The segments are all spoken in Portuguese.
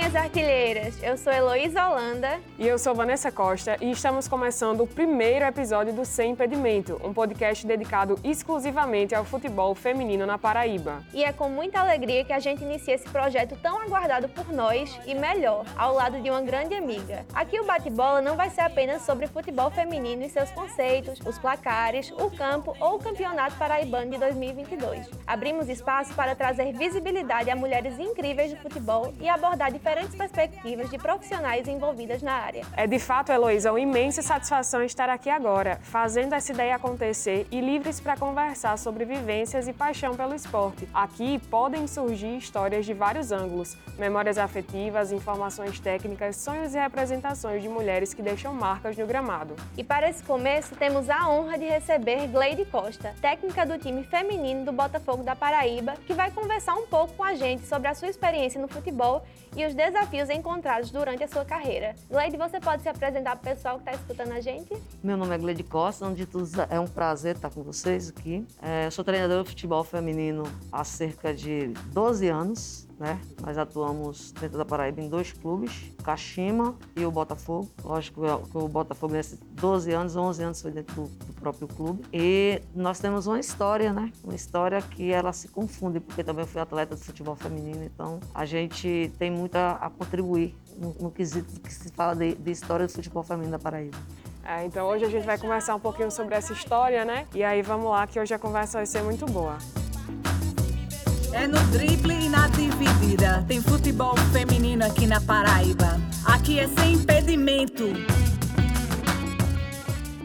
minhas artilheiras! Eu sou Heloísa Holanda. E eu sou Vanessa Costa e estamos começando o primeiro episódio do Sem Impedimento, um podcast dedicado exclusivamente ao futebol feminino na Paraíba. E é com muita alegria que a gente inicia esse projeto tão aguardado por nós e melhor, ao lado de uma grande amiga. Aqui o bate-bola não vai ser apenas sobre futebol feminino e seus conceitos, os placares, o campo ou o campeonato paraibano de 2022. Abrimos espaço para trazer visibilidade a mulheres incríveis do futebol e abordar diferentes perspectivas de profissionais envolvidas na área. É de fato, Heloísa, uma imensa satisfação estar aqui agora, fazendo essa ideia acontecer e livres para conversar sobre vivências e paixão pelo esporte. Aqui podem surgir histórias de vários ângulos, memórias afetivas, informações técnicas, sonhos e representações de mulheres que deixam marcas no gramado. E para esse começo, temos a honra de receber Gleide Costa, técnica do time feminino do Botafogo da Paraíba, que vai conversar um pouco com a gente sobre a sua experiência no futebol e os desafios encontrados durante a sua carreira. Gleide, você pode se apresentar para o pessoal que está escutando a gente? Meu nome é Gleide Costa, antes de tudo é um prazer estar com vocês aqui. É, sou treinadora de futebol feminino há cerca de 12 anos né? Nós atuamos dentro da Paraíba em dois clubes, Caxima e o Botafogo. Lógico que o Botafogo nesses 12 anos, 11 anos foi dentro do, do, próprio clube. E nós temos uma história, né? Uma história que ela se confunde, porque também fui atleta de futebol feminino, então a gente tem muito a, a contribuir no, no, quesito que se fala de, de história do futebol feminino da Paraíba. É, então hoje a gente vai conversar um pouquinho sobre essa história, né? E aí vamos lá, que hoje a conversa vai ser muito boa. É no drible e na dividida. Tem futebol feminino aqui na Paraíba. Aqui é sem impedimento.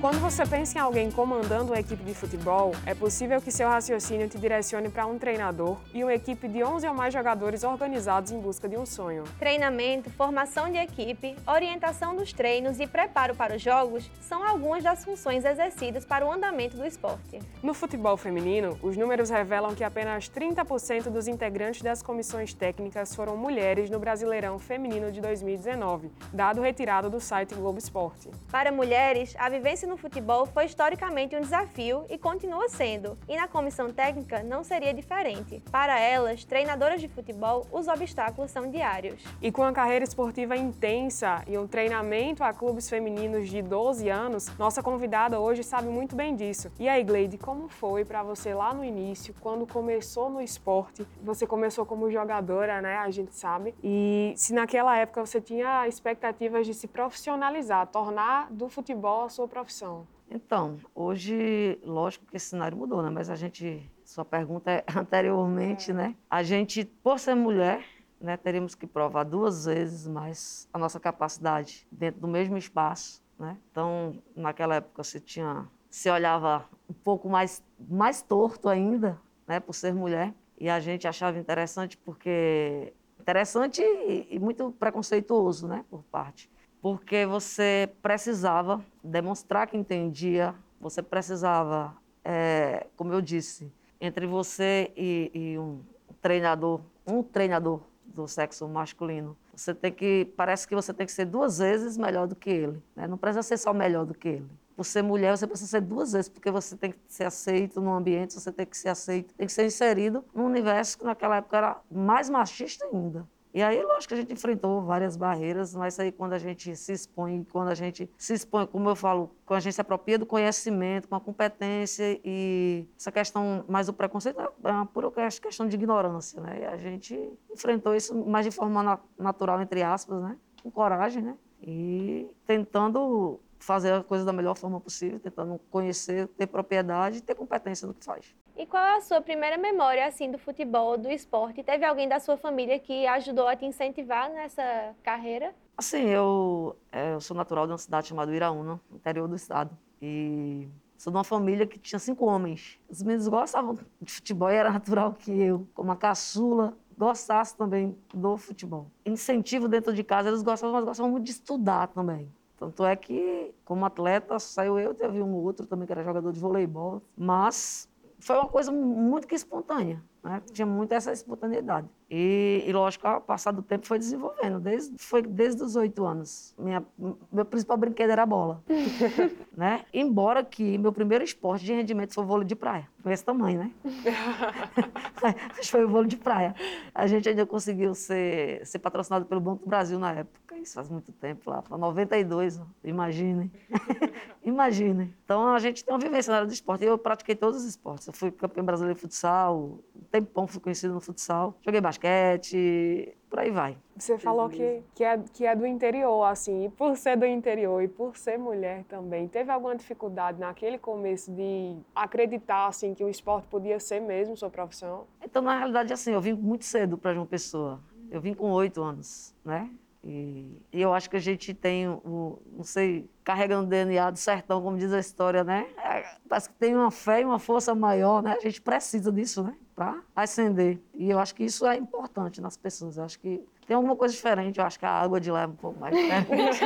Quando você pensa em alguém comandando uma equipe de futebol, é possível que seu raciocínio te direcione para um treinador e uma equipe de 11 ou mais jogadores organizados em busca de um sonho. Treinamento, formação de equipe, orientação dos treinos e preparo para os jogos são algumas das funções exercidas para o andamento do esporte. No futebol feminino, os números revelam que apenas 30% dos integrantes das comissões técnicas foram mulheres no Brasileirão Feminino de 2019, dado retirado do site Globo Esporte. Para mulheres, a vivência no no futebol foi historicamente um desafio e continua sendo, e na comissão técnica não seria diferente. Para elas, treinadoras de futebol, os obstáculos são diários. E com a carreira esportiva intensa e um treinamento a clubes femininos de 12 anos, nossa convidada hoje sabe muito bem disso. E aí, Gleide, como foi para você lá no início, quando começou no esporte? Você começou como jogadora, né? A gente sabe. E se naquela época você tinha expectativas de se profissionalizar, tornar do futebol a sua profissão? Então, hoje, lógico que esse cenário mudou, né? Mas a gente, sua pergunta é anteriormente, é. né? A gente, por ser mulher, né, teríamos que provar duas vezes mais a nossa capacidade dentro do mesmo espaço, né? Então, naquela época você tinha, se olhava um pouco mais mais torto ainda, né, por ser mulher, e a gente achava interessante porque interessante e, e muito preconceituoso, né, por parte porque você precisava demonstrar que entendia, você precisava, é, como eu disse, entre você e, e um treinador, um treinador do sexo masculino, você tem que, parece que você tem que ser duas vezes melhor do que ele, né? não precisa ser só melhor do que ele. Ser mulher, você precisa ser duas vezes, porque você tem que ser aceito no ambiente, você tem que ser aceito, tem que ser inserido num universo que naquela época era mais machista ainda. E aí, lógico a gente enfrentou várias barreiras, mas aí quando a gente se expõe, quando a gente se expõe, como eu falo, quando a gente se apropria do conhecimento, com a competência e essa questão mais do preconceito é uma pura questão de ignorância, né? E a gente enfrentou isso mais de forma natural, entre aspas, né? Com coragem, né? E tentando fazer a coisa da melhor forma possível, tentando conhecer, ter propriedade e ter competência no que faz. E qual é a sua primeira memória assim do futebol, do esporte? Teve alguém da sua família que ajudou a te incentivar nessa carreira? Assim, eu, é, eu sou natural de uma cidade chamada Iraúna, interior do estado. E sou de uma família que tinha cinco homens. Os meninos gostavam de futebol e era natural que eu, como a caçula, gostasse também do futebol. Incentivo dentro de casa, eles gostavam, mas gostavam muito de estudar também. Tanto é que, como atleta, saiu eu, teve um outro também que era jogador de voleibol. Mas foi uma coisa muito que espontânea. né? Tinha muito essa espontaneidade. E, e, lógico, ao passar do tempo foi desenvolvendo, desde, foi desde os oito anos. Minha, meu principal brinquedo era a bola. né? Embora que meu primeiro esporte de rendimento foi o vôlei de praia, com esse tamanho, né? Mas foi o vôlei de praia. A gente ainda conseguiu ser, ser patrocinado pelo Banco do Brasil na época, isso faz muito tempo, lá para 92, imaginem. imaginem. Então a gente tem uma vivência na área do esporte. Eu pratiquei todos os esportes. Eu fui campeão brasileiro de futsal, um tempão fui conhecido no futsal. Joguei basquete, por aí vai. Você falou que, que, é, que é do interior, assim, e por ser do interior e por ser mulher também, teve alguma dificuldade naquele começo de acreditar, assim, que o esporte podia ser mesmo sua profissão? Então, na realidade, assim, eu vim muito cedo para João Pessoa. Eu vim com oito anos, né? E, e, eu acho que a gente tem, o, não sei, carregando o DNA do sertão, como diz a história, né? É, parece que tem uma fé e uma força maior, né? A gente precisa disso, né? Para ascender. E eu acho que isso é importante nas pessoas. Eu acho que tem alguma coisa diferente. Eu acho que a água de lá é um pouco mais diferente.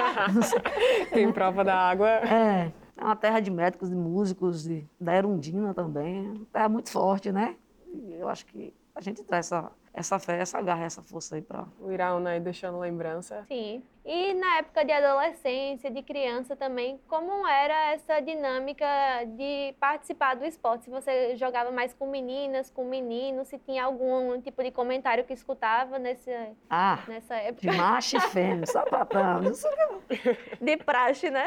tem prova da água. É. É uma terra de médicos, de músicos, de, da Erundina também. É uma terra muito forte, né? E eu acho que a gente traz essa essa fé, essa garra, essa força aí para. O Iraúna aí deixando lembrança. Sim. E na época de adolescência, de criança também, como era essa dinâmica de participar do esporte? Se você jogava mais com meninas, com meninos, se tinha algum tipo de comentário que escutava nesse, ah, nessa época? De macho e fêmea, sapatão, não sei De praxe, né?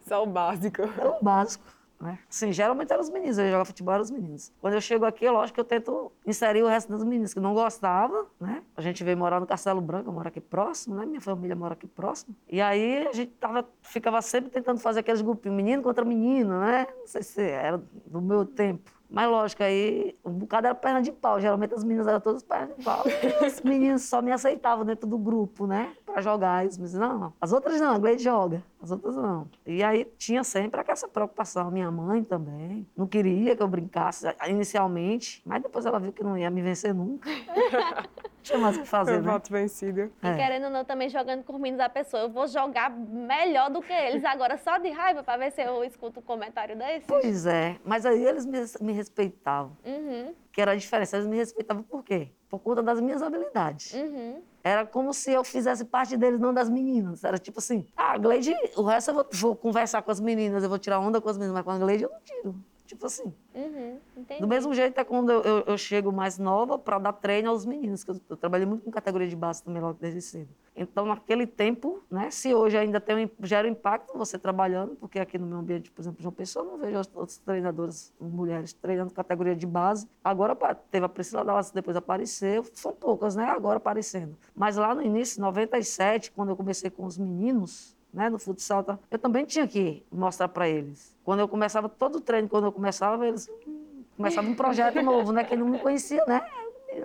Só o básico. É o básico. Né? Assim, geralmente eram os meninos, eu jogava futebol eram os meninos. Quando eu chego aqui, lógico que eu tento inserir o resto dos meninos que não gostavam, né? A gente veio morar no Castelo Branco, eu moro aqui próximo, né? Minha família mora aqui próximo. E aí a gente tava, ficava sempre tentando fazer aqueles grupinhos, menino contra menino, né? Não sei se era do meu tempo. Mas lógico, aí um bocado era perna de pau. Geralmente as meninas eram todas perna de pau. Os meninos só me aceitavam dentro do grupo, né? Pra jogar. E os meninos, não, as outras não, a Gleide joga. As outras não. E aí tinha sempre essa preocupação. Minha mãe também. Não queria que eu brincasse inicialmente. Mas depois ela viu que não ia me vencer nunca. tinha mais o que fazer, eu né? voto vencido. É. E querendo ou não, também jogando com os meninos da pessoa, eu vou jogar melhor do que eles agora, só de raiva, para ver se eu escuto um comentário desse. Pois é, mas aí eles me, me respeitavam. Uhum. Que era a diferença, eles me respeitavam por quê? Por conta das minhas habilidades. Uhum. Era como se eu fizesse parte deles, não das meninas. Era tipo assim, ah, Gleide, o resto eu vou, vou conversar com as meninas, eu vou tirar onda com as meninas, mas com a Gleide eu não tiro. Tipo assim. Uhum, Do mesmo jeito é quando eu, eu, eu chego mais nova para dar treino aos meninos, que eu, eu, trabalhei muito com categoria de base também logo desde cedo. Então, naquele tempo, né, se hoje ainda tem, gera impacto você trabalhando, porque aqui no meu ambiente, por exemplo, João Pessoa, eu não vejo outros treinadores, mulheres, treinando categoria de base. Agora teve a Priscila Dallas, depois apareceu, são poucas, né, agora aparecendo. Mas lá no início, 97, quando eu comecei com os meninos, né, no futsal, tá? eu também tinha que mostrar para eles. Quando eu começava, todo o treino, quando eu começava, eles hum, começavam um projeto novo, né, que não me conhecia, né?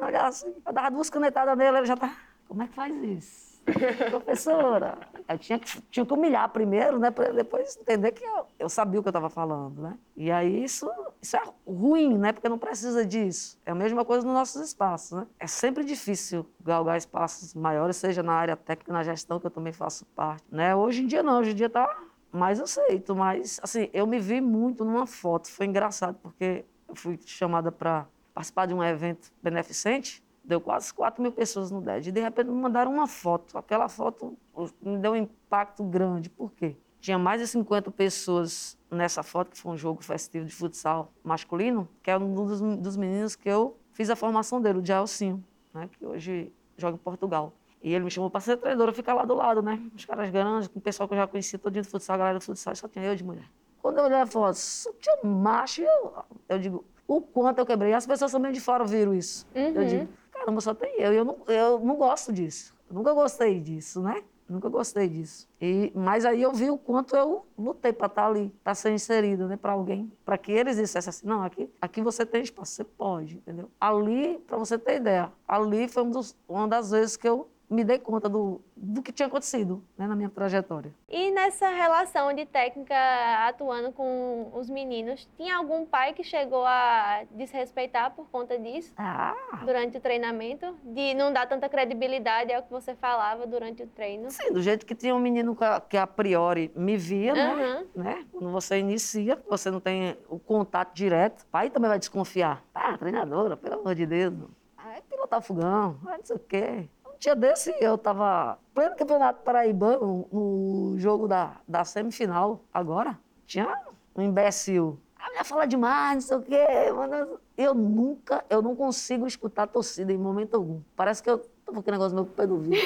Olhava assim, eu dava duas canetadas nele, ele já tá, como é que faz isso? Professora, eu tinha que, tinha que humilhar primeiro, né, para depois entender que eu, eu sabia o que eu estava falando, né? E aí isso, isso é ruim, né, porque não precisa disso. É a mesma coisa nos nossos espaços, né? É sempre difícil galgar espaços maiores, seja na área técnica, na gestão, que eu também faço parte, né? Hoje em dia não, hoje em dia tá mais aceito, mas assim, eu me vi muito numa foto, foi engraçado, porque eu fui chamada para participar de um evento beneficente Deu quase 4 mil pessoas no DED. E de repente me mandaram uma foto. Aquela foto me deu um impacto grande. Por quê? Tinha mais de 50 pessoas nessa foto, que foi um jogo festivo de futsal masculino, que é um dos, dos meninos que eu fiz a formação dele, o Jaelcinho, né, que hoje joga em Portugal. E ele me chamou para ser treinadora, ficar lá do lado, né? Os caras grandes, com o pessoal que eu já conhecia todo dia do futsal, a galera do futsal, só tinha eu de mulher. Quando eu olhei a foto, só tinha macho, eu, eu digo, o quanto eu quebrei. As pessoas também de fora viram isso. Uhum. Eu digo, caramba, só tem eu. Eu não, eu não gosto disso. Eu nunca gostei disso, né? Nunca gostei disso. E, mas aí eu vi o quanto eu lutei para estar tá ali, para ser inserida, né, para alguém, para que eles dissessem assim, não, aqui, aqui você tem espaço, você pode, entendeu? Ali, para você ter ideia, ali foi um uma das vezes que eu me dei conta do, do que tinha acontecido né, na minha trajetória. E nessa relação de técnica atuando com os meninos, tinha algum pai que chegou a desrespeitar por conta disso? Ah, Durante o treinamento? De não dar tanta credibilidade ao que você falava durante o treino? sim, do jeito que tinha um menino que a, priori me via, né? Aham. né? Quando você inicia, você não tem o contato direto, o pai também vai desconfiar. Ah, treinadora, pelo amor de Deus. Aí pilotar fogão, ah, não sei o quê. Dia desse, eu estava pleno campeonato paraibano, no jogo da, da semifinal, agora. Tinha um imbecil. A mulher fala demais, não sei o quê. mano. Eu nunca, eu não consigo escutar a torcida em momento algum. Parece que eu tô com aquele negócio no meu pé do ouvido.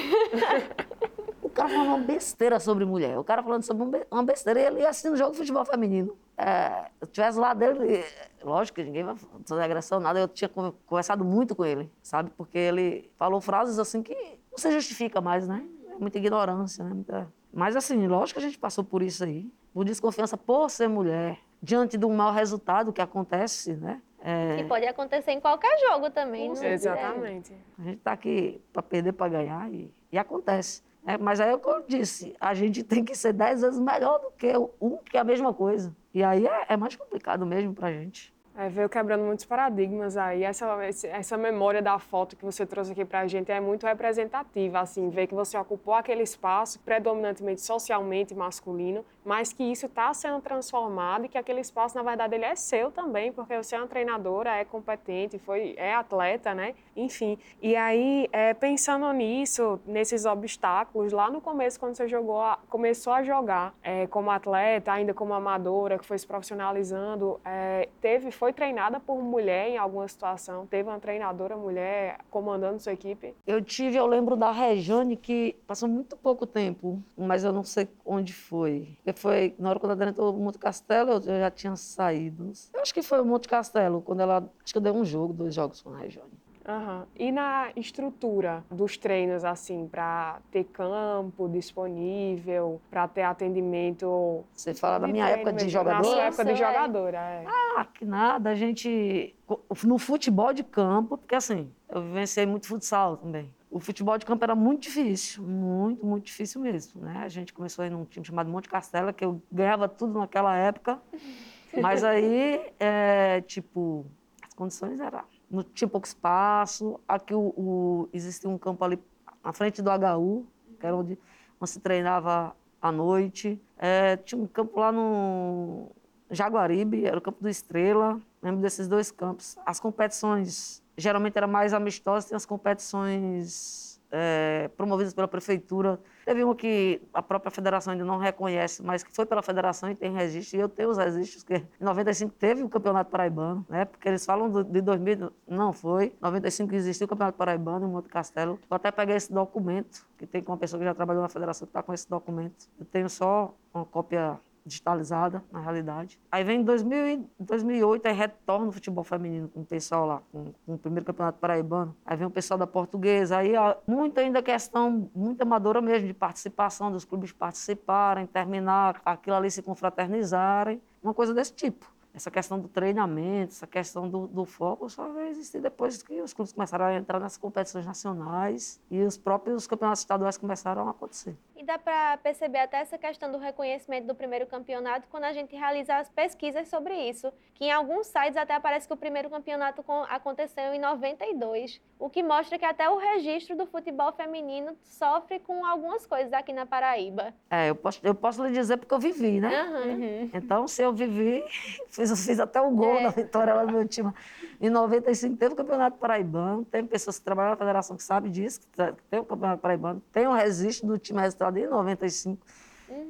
O cara falando uma besteira sobre mulher. O cara falando sobre um uma besteira. E ele ia assistir um jogo de futebol feminino. É, eu tivesse lá dele, eh, lógico que ninguém vai fazer agressão, nada. Eu tinha con- conversado muito com ele, sabe? Porque ele falou frases assim que não se justifica mais, né? É muita ignorância, né? Muita- Mas assim, lógico que a gente passou por isso aí. Por desconfiança por ser mulher. Diante do mau resultado que acontece, né? É, Que pode acontecer em qualquer jogo também. não é? Exatamente. a gente está aqui para perder, para ganhar e, e acontece. Né? mas aí, como eu disse, a gente tem que ser dez vezes melhor do que um que é a mesma coisa. E aí é, é mais complicado mesmo para a gente. É, veio quebrando muitos paradigmas aí. Essa, essa memória da foto que você trouxe aqui pra gente é muito representativa, assim, ver que você ocupou aquele espaço predominantemente socialmente masculino, mas que isso está sendo transformado e que aquele espaço, na verdade, ele é seu também, porque você é uma treinadora, é competente, foi, é atleta, né? Enfim. E aí, é, pensando nisso, nesses obstáculos, lá no começo, quando você jogou, começou a jogar é, como atleta, ainda como amadora, que foi se profissionalizando, é, teve, foi treinada por mulher em alguma situação? Teve uma treinadora mulher comandando sua equipe? Eu tive, eu lembro da Rejane, que passou muito pouco tempo, mas eu não sei onde foi. Porque foi, na hora quando ela entrou no Monte Castelo, eu eu já tinha saído. Eu acho que foi o Monte Castelo, quando ela. Acho que eu dei um jogo, dois jogos com a Rejane. Aham. E na estrutura dos treinos, assim, para ter campo disponível, para ter atendimento. Você fala da minha época de mesmo, Na sua época de é. jogadora, é. Ah, que nada, a gente. No futebol de campo, porque assim, eu vivenciei muito futsal também. O futebol de campo era muito difícil, muito, muito difícil mesmo, né? A gente começou aí num time chamado Monte Castela, que eu ganhava tudo naquela época. Mas aí, é, tipo, as condições eram. Não tinha pouco espaço. Aqui o, o- existia um campo ali na frente do HU, que era onde, onde se treinava à noite. É, tinha um campo lá no Jaguaribe, era o campo do Estrela. Lembro desses dois campos. As competições geralmente eram mais amistosas, tem as competições é, promovidas pela prefeitura. Teve uma que a própria federação ainda não reconhece, mas que foi pela federação e tem registro. E eu tenho os registros, que em 95 teve o Campeonato Paraibano, né? Porque eles falam do- de 2000, não foi. Em 95 existiu o Campeonato Paraibano em Monte Castelo. Eu até peguei esse documento, que tem com uma pessoa que já trabalhou na federação que está com esse documento. Eu tenho só uma cópia digitalizada, na realidade. Aí vem em 2000 e 2008, aí retorna o futebol feminino com o pessoal lá, com, com o primeiro campeonato paraibano. Aí vem o pessoal da portuguesa. Aí ó, muito ainda questão, muito amadora mesmo, de participação, dos clubes participarem, terminar aquilo ali, se confraternizarem, uma coisa desse tipo. Essa questão do treinamento, essa questão do, do foco só vai existir depois que os clubes começaram a entrar nas competições nacionais e os próprios campeonatos estaduais começaram a acontecer. E dá para perceber até essa questão do reconhecimento do primeiro campeonato quando a gente realiza as pesquisas sobre isso, que em alguns sites até aparece que o primeiro campeonato aconteceu em 92, o que mostra que até o registro do futebol feminino sofre com algumas coisas aqui na Paraíba. É, eu posso, eu posso lhe dizer porque eu vivi, né? Aham. Então, se eu vivi, fiz, fiz até o gol É. na vitória lá do meu time. Em 95 teve o Campeonato Paraibano, tem pessoas que trabalham na federação que sabem disso, que tem o Campeonato Paraibano, tem o registro do time registrado em 95,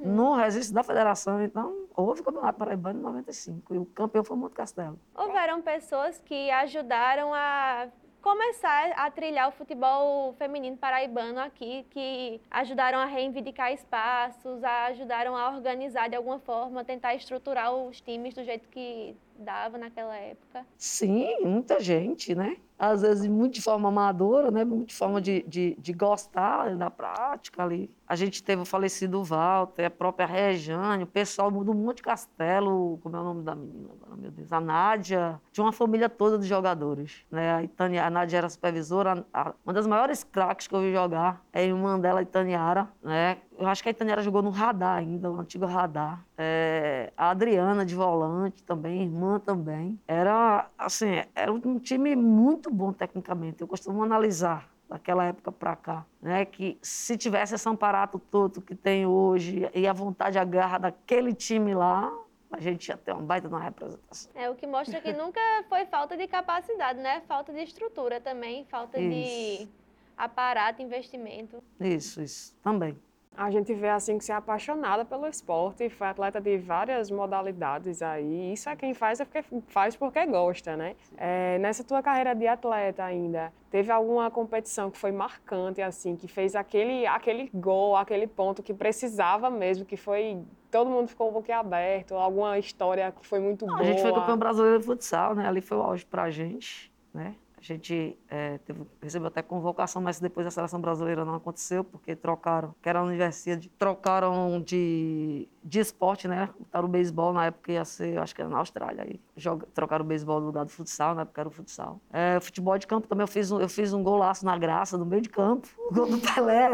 no registro da federação, então houve o Campeonato Paraibano em 95, e o campeão foi o Monte Castelo. Houveram pessoas que ajudaram a começar a trilhar o futebol feminino paraibano aqui, que ajudaram a reivindicar espaços, ajudaram a organizar de alguma forma, tentar estruturar os times do jeito que dava naquela época. Sim, muita gente, né? às vezes muito de forma amadora, né? muito de forma de, de, de gostar da prática ali. A gente teve o falecido Walter, a própria Rejane, o pessoal do Monte Castelo, como é o nome da menina agora, meu Deus, a Nádia, tinha uma família toda de jogadores. Né? A, Itania, a Nádia era supervisora, a, uma das maiores craques que eu vi jogar é a irmã dela, a Itaniara, né? Eu acho que a Itaniara jogou no Radar ainda, o antigo Radar. É, a Adriana de volante também, irmã também. Era, assim, era um time muito bom tecnicamente. Eu costumo analisar daquela época para cá, né? Que se tivesse esse amparato todo que tem hoje e a vontade, a garra daquele time lá, a gente ia ter uma baita uma representação. É, o que mostra que nunca foi falta de capacidade, né? Falta de estrutura também, falta isso. de aparato, investimento. Isso, isso, também. A gente vê assim que se é apaixonada pelo esporte, foi atleta de várias modalidades aí. Isso é quem faz é porque faz porque gosta, né? É, nessa tua carreira de atleta ainda, teve alguma competição que foi marcante assim, que fez aquele aquele gol, aquele ponto que precisava mesmo, que foi todo mundo ficou um pouquinho aberto, alguma história que foi muito boa. A gente foi campeão brasileiro de futsal, né? Ali foi o auge pra gente, né? A gente é, teve, recebeu até convocação, mas depois a seleção brasileira não aconteceu, porque trocaram, que era a universidade, trocaram de, de esporte, né? Botaram o beisebol, na época ia ser, acho que era na Austrália, aí joga, trocaram o beisebol no lugar do futsal, na época era o futsal. É, futebol de campo também, eu fiz, um, eu fiz um golaço na graça, no meio de campo, o gol do Pelé,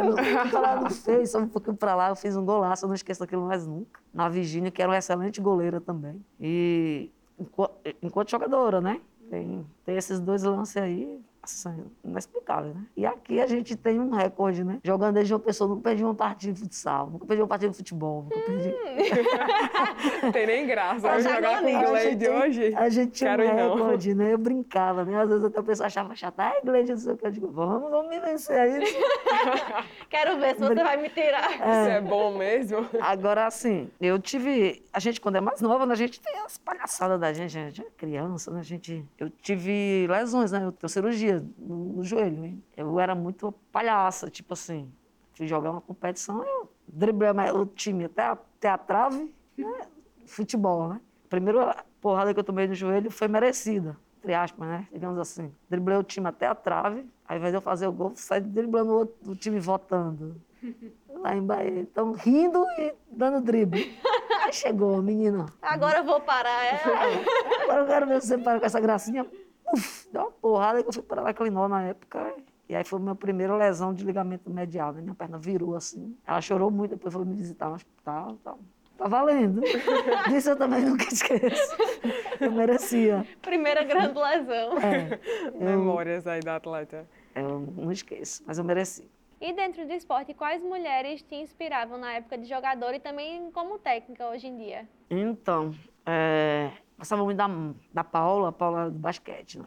lá não fez, só um pouquinho para lá, eu fiz um golaço, eu não esqueço aquilo mais nunca. Na Virgínia, que era uma excelente goleira também. E enquanto jogadora, né? Tem, tem esses dois lances aí, assim, inexplicável, né? E aqui a gente tem um recorde, né? Jogando desde uma pessoa, nunca perdi uma partida de futsal, nunca perdi uma partida de futebol, nunca perdi. Hum. tem nem graça. Vamos jogar com o Glade hoje? A gente tinha um recorde, não. né? Eu brincava, né? Às vezes até o pessoal achava chata, ai, Glade, não sei o que. Eu digo, vamos, vamos me vencer aí. Quero ver se você vai me tirar. É. Isso é bom mesmo? Agora, assim, eu tive. A gente, quando é mais nova, né, a gente tem as palhaçadas da gente, a gente é criança, né? A gente. Eu tive lesões, né? Eu tenho cirurgia no, no joelho. Eu era muito palhaça, tipo assim, fui jogar uma competição, eu driblei o time até a, até a trave, né? futebol, né? A primeira porrada que eu tomei no joelho foi merecida, entre aspas, né? Digamos assim. Driblei o time até a trave, ao invés de eu fazer o gol, saí driblando o, outro, o time votando. Lá em Bahia. Então, rindo e dando drible. Aí chegou, menina. Agora eu vou parar, é? Agora eu quero ver você parar com essa gracinha uf, deu uma porrada que eu fui para lá Clinó na época. E aí foi a minha primeira lesão de ligamento medial, né? Minha perna virou assim. Ela chorou muito, depois foi me visitar no hospital. Tal. Tá valendo. Disso eu também nunca esqueço. Eu merecia. Primeira grande lesão. É, eu, Memórias aí da atleta. Eu não esqueço, mas eu mereci. E dentro do esporte, quais mulheres te inspiravam na época de jogador e também como técnica hoje em dia? Então, é, Gostava muito da, da Paula, Paula do basquete. Né?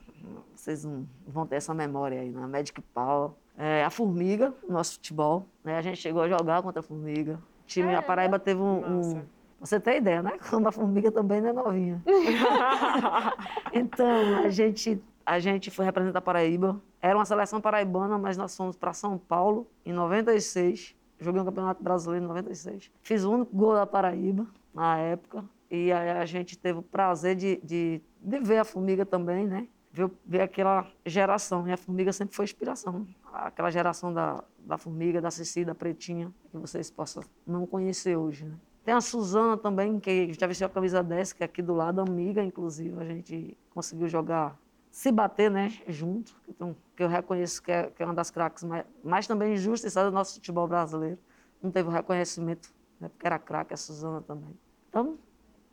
Vocês vão ter essa memória aí, na né? Magic Paula. É, a Formiga, nosso futebol. Né? A gente chegou a jogar contra a Formiga. O time, a Paraíba teve um, um você tem ideia, né? Como a formiga também não é novinha. então, a gente, a gente foi representar a Paraíba. Era uma seleção paraibana, mas nós fomos para São Paulo em 96. Joguei um campeonato brasileiro em 96. Fiz o único gol da Paraíba na época. E a, a gente teve o prazer de, de, de, ver a formiga também, né? Ver, ver aquela geração. E a formiga sempre foi inspiração. Aquela geração da, da formiga, da Ceci, da Pretinha, que vocês possam não conhecer hoje, né? Tem a Suzana também, que já vestiu a camisa 10, que é aqui do lado, amiga, inclusive. A gente conseguiu jogar, se bater, né, junto. Então, que eu reconheço que é, que é uma das craques mais, mais também injustiçadas do nosso futebol brasileiro. Não teve o reconhecimento, né, porque era craque a Suzana também. Então,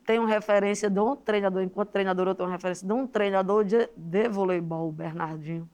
tenho referência de um treinador, enquanto treinador eu tenho referência de um treinador de, de voleibol, Bernardinho.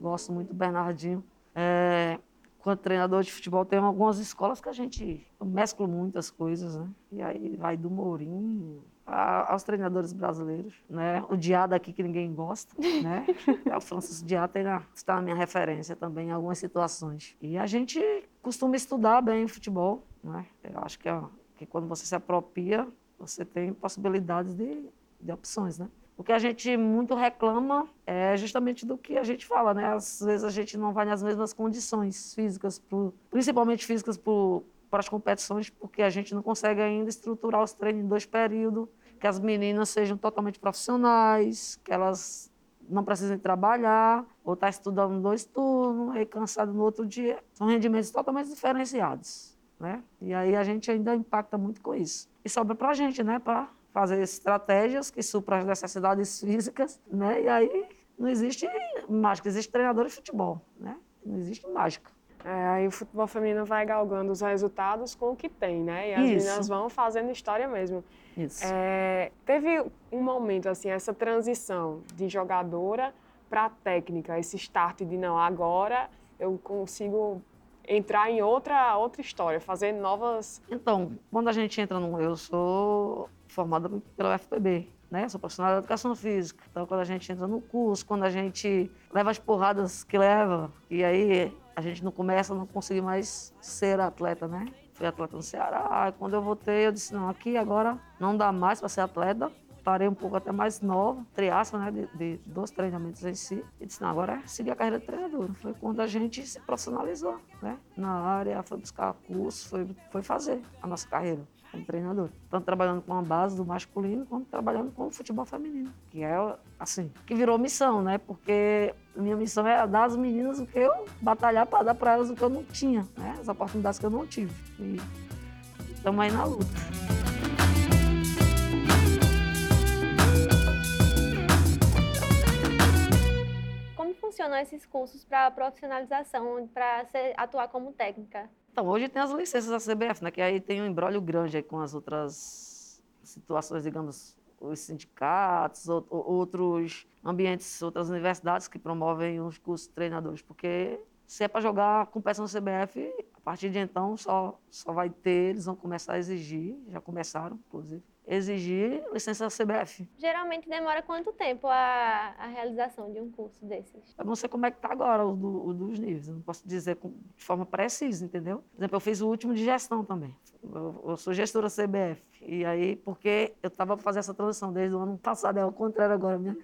Gosto muito do Bernardinho. É, enquanto treinador de futebol, tem algumas escolas que a gente mescla muitas coisas, né? E aí vai do Mourinho a, aos treinadores brasileiros, né? O Diá daqui que ninguém gosta, né? o Francisco Diá tem na, está na minha referência também em algumas situações. E a gente costuma estudar bem futebol, né? Eu acho que, é, que quando você se apropria você tem possibilidades de, de opções, né? O que a gente muito reclama é justamente do que a gente fala, né? Às vezes a gente não vai nas mesmas condições físicas, pro, principalmente físicas para as competições, porque a gente não consegue ainda estruturar os treinos em dois períodos, que as meninas sejam totalmente profissionais, que elas não precisam trabalhar, ou está estudando dois turnos, aí cansado no outro dia. São rendimentos totalmente diferenciados, né? E aí a gente ainda impacta muito com isso. E sobra para a gente, né? Para fazer estratégias que supram as necessidades físicas, né? E aí não existe mágica, existe treinador de futebol, né? Não existe mágica. É, aí o futebol feminino vai galgando os resultados com o que tem, né? E as Isso. meninas vão fazendo história mesmo. Isso. É, teve um momento, assim, essa transição de jogadora para técnica, esse start de não, agora eu consigo entrar em outra, outra história, fazer novas. Então, quando a gente entra no. Eu sou formada pela UFPB, né? Sou profissional da educação física. Então, quando a gente entra no curso, quando a gente leva as porradas que leva, e aí a gente não começa não conseguir mais ser atleta, né? Fui atleta no Ceará. Quando eu voltei, eu disse: não, aqui agora não dá mais para ser atleta. Parei um pouco até mais nova, triaça, né, de, de dos treinamentos em si. E disse, não, agora é seguir a carreira de treinador. Foi quando a gente se profissionalizou, né, na área, foi buscar curso, foi, foi fazer a nossa carreira como treinador. Tanto trabalhando com a base do masculino, quanto trabalhando com o futebol feminino. Que é, assim, que virou missão, né, porque minha missão é dar às meninas o que eu batalhar para dar para elas o que eu não tinha, né, as oportunidades que eu não tive. E estamos aí na luta. Funcionam esses cursos para profissionalização, para atuar como técnica? Então, hoje tem as licenças da CBF, né? Que aí tem um embrólio grande com as outras situações, digamos, os sindicatos, ou- ou- outros ambientes, outras universidades que promovem os cursos de treinadores. Porque se é para jogar competição da CBF, a partir de então só, só vai ter, eles vão começar a exigir, já começaram, inclusive, exigir licença da CBF. Geralmente demora quanto tempo a, a realização de um curso desses? Eu não sei como é que está agora o, do- o dos níveis, eu não posso dizer com- de forma precisa, entendeu? Por exemplo, eu fiz o último de gestão também. Eu, eu sou gestora CBF. E aí, porque eu estava fazendo essa transição desde o ano passado, é o contrário agora, minha,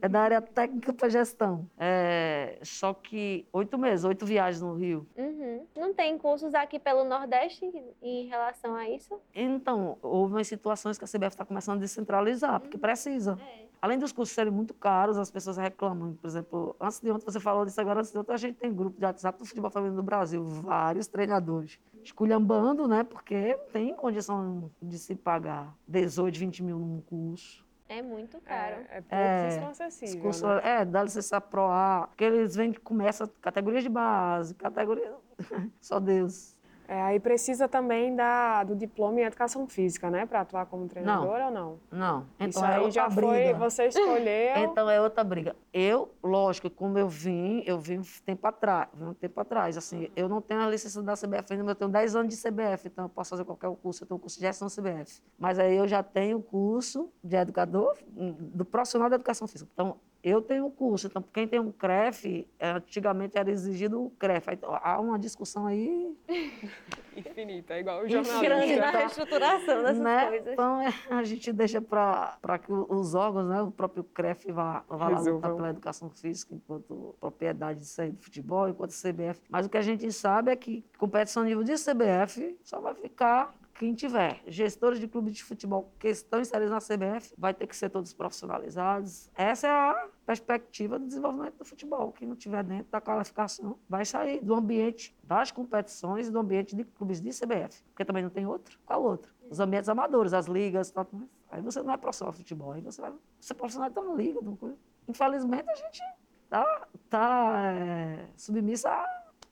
é da área técnica para gestão. É, só que oito meses, oito viagens no Rio. Uhum. Não tem cursos aqui pelo Nordeste em relação a isso? Então, houve umas situações que a CBF está começando a descentralizar, porque precisa. Além dos cursos serem muito caros, as pessoas reclamam. Por exemplo, antes de ontem, você falou disso agora, antes de ontem, a gente tem grupo de WhatsApp do futebol feminino do Brasil, vários treinadores. Esculhambando, né? Porque não tem condição de se pagar 18, 20 mil num curso. É muito caro. É, é pouco É, acessível. curso, né? é, dá licença pro A, porque eles vêm que começa categorias de base, categoria. Só Deus. É, aí precisa também da, do diploma em educação física, né? Para atuar como treinadora ou não? Não. Então Isso é aí outra já briga. foi, você escolheu. Então é outra briga. Eu, lógico, como eu vim, eu vim um tempo atrás, vim um tempo atrás. Assim, eu não tenho a licença da CBF ainda, mas eu tenho 10 anos de CBF, então eu posso fazer qualquer curso. Eu tenho um curso de gestão CBF. Mas aí eu já tenho o curso de educador, hum, do profissional da educação física. Então, eu tenho um curso. Então, quem tem um CREF, eh, antigamente era exigido o CREF. Aí, há uma discussão aí Infinita, é igual o Grande na jornalista. reestruturação dessas né? coisas. Então é, a gente deixa para que os órgãos, né, o próprio CREF vá, vá lá lutar pela educação física enquanto propriedade aí do futebol, enquanto CBF. Mas o que a gente sabe é que competição a nível de CBF só vai ficar quem tiver. Gestores de clubes de futebol que estão inseridos na CBF vai ter que ser todos profissionalizados. Essa é a perspectiva do desenvolvimento do futebol. Quem não tiver dentro da qualificação vai sair do ambiente das competições e do ambiente de clubes de CBF. Porque também não tem outro. Qual outro? Os ambientes amadores, as ligas, tal, mas aí você não é profissional de futebol, aí você vai ser profissional de uma liga, de uma coisa. Infelizmente a gente tá, tá é, submissa à,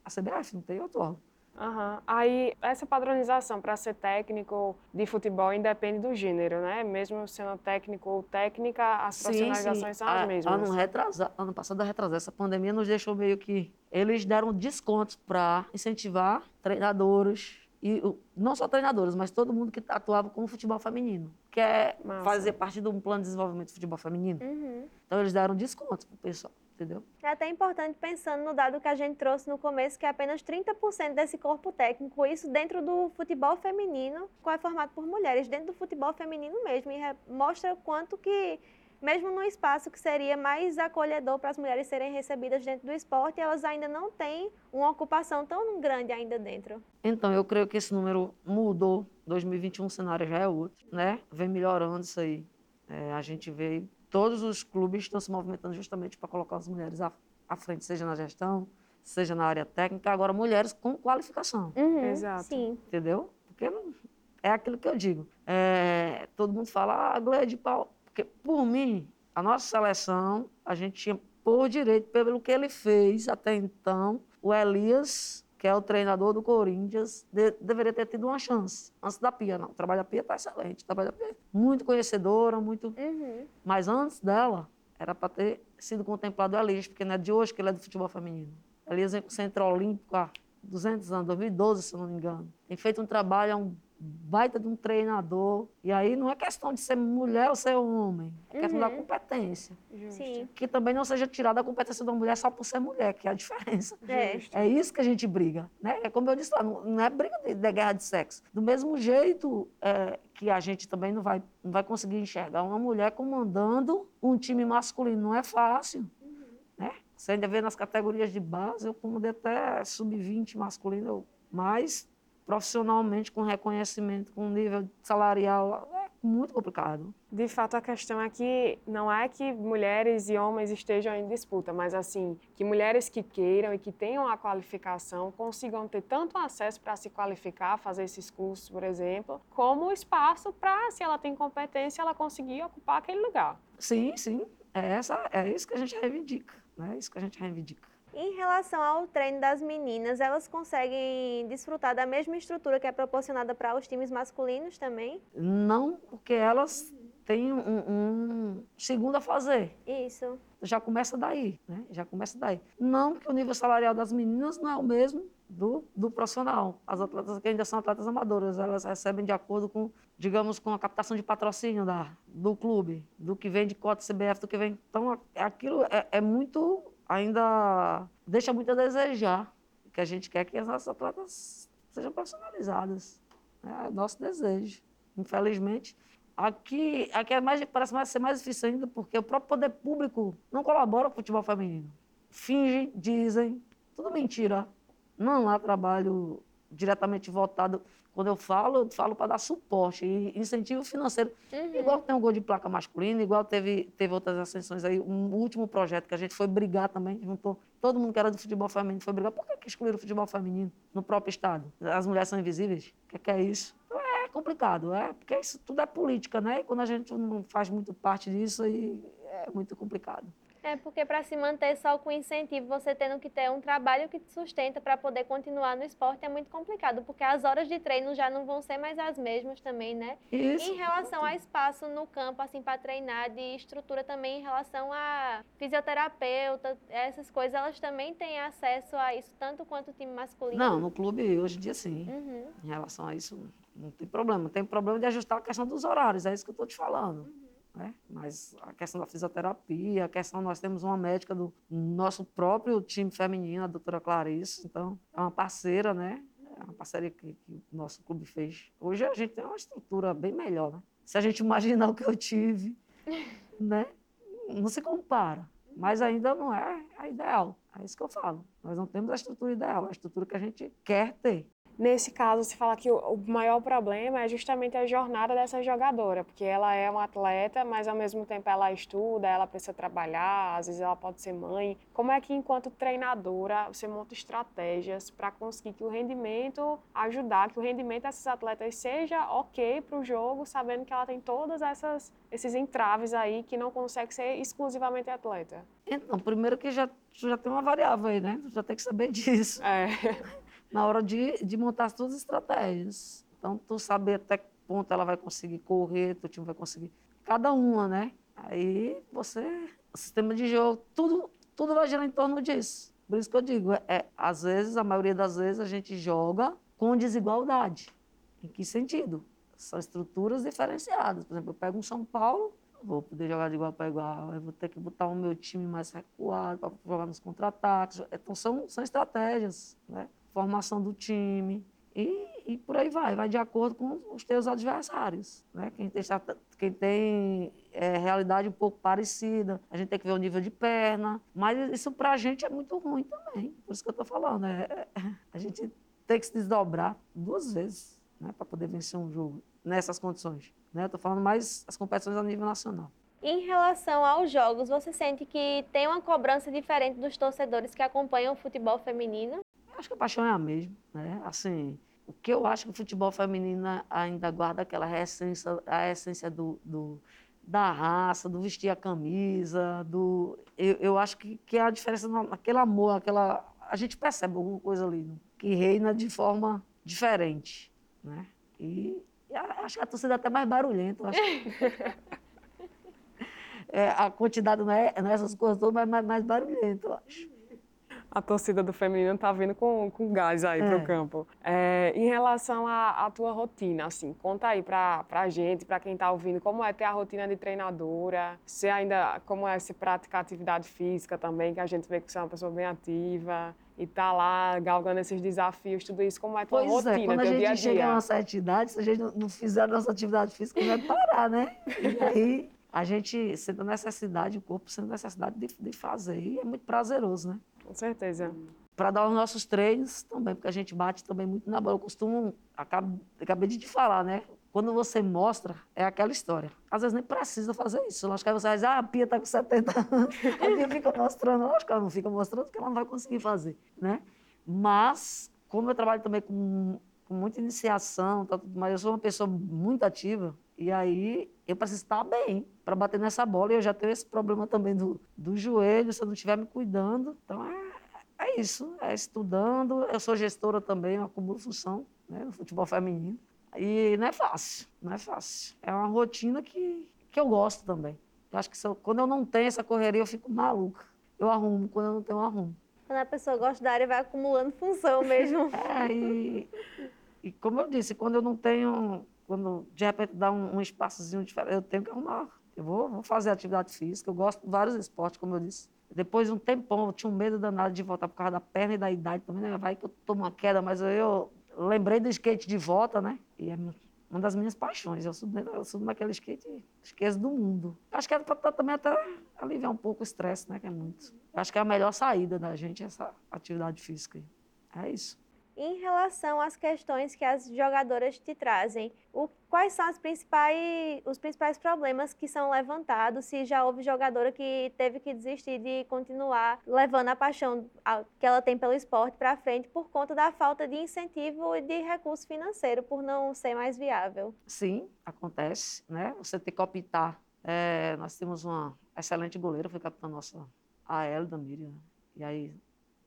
à CBF, não tem outro órgão. Aham. Aí, essa padronização para ser técnico de futebol independe do gênero, né? Mesmo sendo técnico ou técnica, as profissionalizações são A- as mesmas. Ano, retrasado, ano passado, retrasado, essa pandemia nos deixou meio que. Eles deram descontos para incentivar treinadores, e não só treinadores, mas todo mundo que atuava com o futebol feminino, quer Massa. fazer parte de um plano de desenvolvimento do futebol feminino. Uhum. Então, eles deram descontos para o pessoal, entendeu? É até importante pensando no dado que a gente trouxe no começo, que é apenas 30% desse corpo técnico, isso dentro do futebol feminino, que é formado por mulheres, dentro do futebol feminino mesmo, e mostra o quanto que, mesmo num espaço que seria mais acolhedor para as mulheres serem recebidas dentro do esporte, elas ainda não têm uma ocupação tão grande ainda dentro. Então, eu creio que esse número mudou. 2021 o cenário já é outro, né? Vem melhorando isso aí. É, a gente vê todos os clubes estão se movimentando justamente para colocar as mulheres à, à frente, seja na gestão, seja na área técnica, agora mulheres com qualificação. Uhum, Exato. Sim. Entendeu? Porque não, é aquilo que eu digo. É, todo mundo fala, ah, Gleide, pau. Porque, por mim, a nossa seleção, a gente tinha por direito, pelo que ele fez até então, o Elias, que é o treinador do Corinthians, de, deveria ter tido uma chance. Antes da Pia, não. O trabalho da Pia está excelente. O trabalho da Pia é muito conhecedora, muito. Uhum. Mas antes dela, era para ter sido contemplado o Elias, porque não é de hoje que ele é do futebol feminino. Elias o Centro Olímpico há 200 anos, 2012, se não me engano. Tem feito um trabalho, é um baita de um treinador. E aí não é questão de ser mulher ou ser homem, é questão da competência. Justo. Sim. Que também não seja tirada a competência da mulher só por ser mulher, que é a diferença. É. É isso que a gente briga, né? É como eu disse lá, não, não é briga de, de guerra de sexo. Do mesmo jeito é, que a gente também não vai, não vai conseguir enxergar uma mulher comandando um time masculino, não é fácil, né? Você ainda vê nas categorias de base, eu comandei até sub-20 masculino, mas profissionalmente, com reconhecimento, com nível salarial, é muito complicado. De fato, a questão é que não é que mulheres e homens estejam em disputa, mas assim, que mulheres que queiram e que tenham a qualificação consigam ter tanto acesso para se qualificar, fazer esses cursos, por exemplo, como espaço para, se ela tem competência, ela conseguir ocupar aquele lugar. Sim, sim, é, essa, é isso que a gente reivindica, né? É isso que a gente reivindica. Em relação ao treino das meninas, elas conseguem desfrutar da mesma estrutura que é proporcionada para os times masculinos também? Não porque elas têm um, um segundo a fazer. Isso. Já começa daí, né? Já começa daí. Não que o nível salarial das meninas não é o mesmo do, do profissional. As atletas que ainda são atletas amadoras, elas recebem de acordo com, digamos, com a captação de patrocínio da, do clube, do que vem de cota CBF, do que vem. Então, a- aquilo é, é muito, ainda deixa muito a desejar. Que a gente quer que as nossas atletas sejam profissionalizadas. É o nosso desejo. Infelizmente, aqui, aqui é mais, parece mais ser mais difícil ainda, porque o próprio poder público não colabora com o futebol feminino. Fingem, dizem, tudo mentira. Não há trabalho diretamente voltado. Quando eu falo, eu falo para dar suporte e incentivo financeiro. Igual tem o gol de placa masculina, igual teve, teve outras ascensões aí. Um último projeto que a gente foi brigar também, juntou todo mundo que era do futebol feminino, foi brigar. Por que, que excluíram o futebol feminino no próprio Estado? As mulheres são invisíveis? O que, que é isso? Então é complicado, é, porque isso tudo é política, né? E quando a gente não faz muito parte disso, aí é muito complicado. É porque para se manter só com incentivo, você tendo que ter um trabalho que te sustenta para poder continuar no esporte é muito complicado, porque as horas de treino já não vão ser mais as mesmas também, né? Isso. Em relação a espaço no campo, assim, para treinar, de estrutura também em relação a fisioterapeuta, essas coisas, elas também têm acesso a isso, tanto quanto o time masculino? Não, no clube hoje em dia sim. Uhum. Em relação a isso, não tem problema. Tem problema de ajustar a questão dos horários, é isso que eu estou te falando. Né? Mas a questão da fisioterapia, a questão, nós temos uma médica do nosso próprio time feminino, a doutora Clarice, então é uma parceira, né? É uma parceria que, que o nosso clube fez. Hoje a gente tem uma estrutura bem melhor, né? Se a gente imaginar o que eu tive, né? Não se compara, mas ainda não é a ideal. É isso que eu falo. Nós não temos a estrutura ideal, a estrutura que a gente quer ter. Nesse caso, se fala que o, maior problema é justamente a jornada dessa jogadora, porque ela é uma atleta, mas ao mesmo tempo ela estuda, ela precisa trabalhar, às vezes ela pode ser mãe. Como é que, enquanto treinadora, você monta estratégias para conseguir que o rendimento, ajudar que o rendimento dessas atletas seja ok para o jogo, sabendo que ela tem todas essas esses entraves aí que não consegue ser exclusivamente atleta? Então, primeiro que já, já tem uma variável aí, né? Já tem que saber disso. É. Na hora de, de montar as tuas estratégias. Então, tu saber até que ponto ela vai conseguir correr, teu time vai conseguir. Cada uma, né? Aí você. O sistema de jogo, tudo, tudo vai girar em torno disso. Por isso que eu digo, é, é, às vezes, a maioria das vezes, a gente joga com desigualdade. Em que sentido? São estruturas diferenciadas. Por exemplo, eu pego um São Paulo, vou poder jogar de igual para igual, eu vou ter que botar o meu time mais recuado para jogar nos contra-ataques. Então, são, são estratégias, né? Formação do time. E, e por aí vai, vai de acordo com os teus adversários. Né? Quem tem, quem tem é, realidade um pouco parecida, a gente tem que ver o nível de perna. Mas isso para a gente é muito ruim também. Por isso que eu estou falando. é- é- a gente tem que se desdobrar duas vezes né? para poder vencer um jogo nessas condições. Né? Estou falando mais as competições a nível nacional. Em relação aos jogos, você sente que tem uma cobrança diferente dos torcedores que acompanham o futebol feminino? Acho que a paixão é a mesma, né? Assim, o que eu acho que o futebol feminino ainda guarda aquela essência, a essência do, do da raça, do vestir a camisa, do eu, eu acho que, que a diferença naquele amor, aquela a gente percebe alguma coisa ali que reina de forma diferente, né? E, e acho que a torcida é até mais barulhenta, acho é, a quantidade não é, não é essas coisas todas, mas mais, mais barulhenta, eu acho a torcida do feminino está vindo com, com gás aí é. para o campo. É, em relação à, à, tua rotina, assim, conta aí para a gente, para quem está ouvindo, como é ter a rotina de treinadora, se ainda, como é se praticar atividade física também, que a gente vê que você é uma pessoa bem ativa e tá lá galgando esses desafios, tudo isso, como é a tua pois rotina, é, quando a gente dia -dia? chega a uma certa idade, se a gente não fizer a nossa atividade física, vai parar, né? E aí a gente sente a necessidade, o corpo sente a necessidade de, de fazer, e é muito prazeroso, né? Com certeza. Para dar os nossos treinos também, porque a gente bate também muito na bola. Eu costumo, acabo, acabei de falar, né? Quando você mostra, é aquela história. Às vezes nem precisa fazer isso. Lógico que você vai dizer, ah, a Pia está com 70 anos. A Pia fica mostrando. Lógico que ela não fica mostrando, porque ela não vai conseguir fazer, né? Mas, como eu trabalho também com, com muita iniciação, tá, mas eu sou uma pessoa muito ativa, e aí eu preciso estar bem para bater nessa bola. E eu já tenho esse problema também do, do joelho, se eu não estiver me cuidando. Então é, é isso, é estudando. Eu sou gestora também, eu acumulo função né, no futebol feminino. E não é fácil, não é fácil. É uma rotina que, que eu gosto também. Eu acho que eu, quando eu não tenho essa correria, eu fico maluca. Eu arrumo, quando eu não tenho, eu arrumo. Quando a pessoa gosta da área, vai acumulando função mesmo. é, e, e como eu disse, quando eu não tenho quando de repente dá um, um espaçozinho diferente, eu tenho que arrumar. Eu vou, vou fazer atividade física, eu gosto de vários esportes, como eu disse. Depois de um tempão, eu tinha um medo danado de voltar por causa da perna e da idade também, né? Vai que eu tomo uma queda, mas eu lembrei do skate de volta, né? E é uma das minhas paixões. Eu subo, eu subo naquele skate, esqueço do mundo. Acho que é para também até aliviar um pouco o estresse, né? Que é muito. Acho que é a melhor saída da gente, essa atividade física. É isso em relação às questões que as jogadoras te trazem. O, quais são principais, os principais problemas que são levantados? Se já houve jogadora que teve que desistir de continuar levando a paixão que ela tem pelo esporte para frente por conta da falta de incentivo e de recurso financeiro, por não ser mais viável? Sim, acontece. Né? Você tem que optar. É, nós temos uma excelente goleira, foi capitã nossa, a Elda Miriam. E aí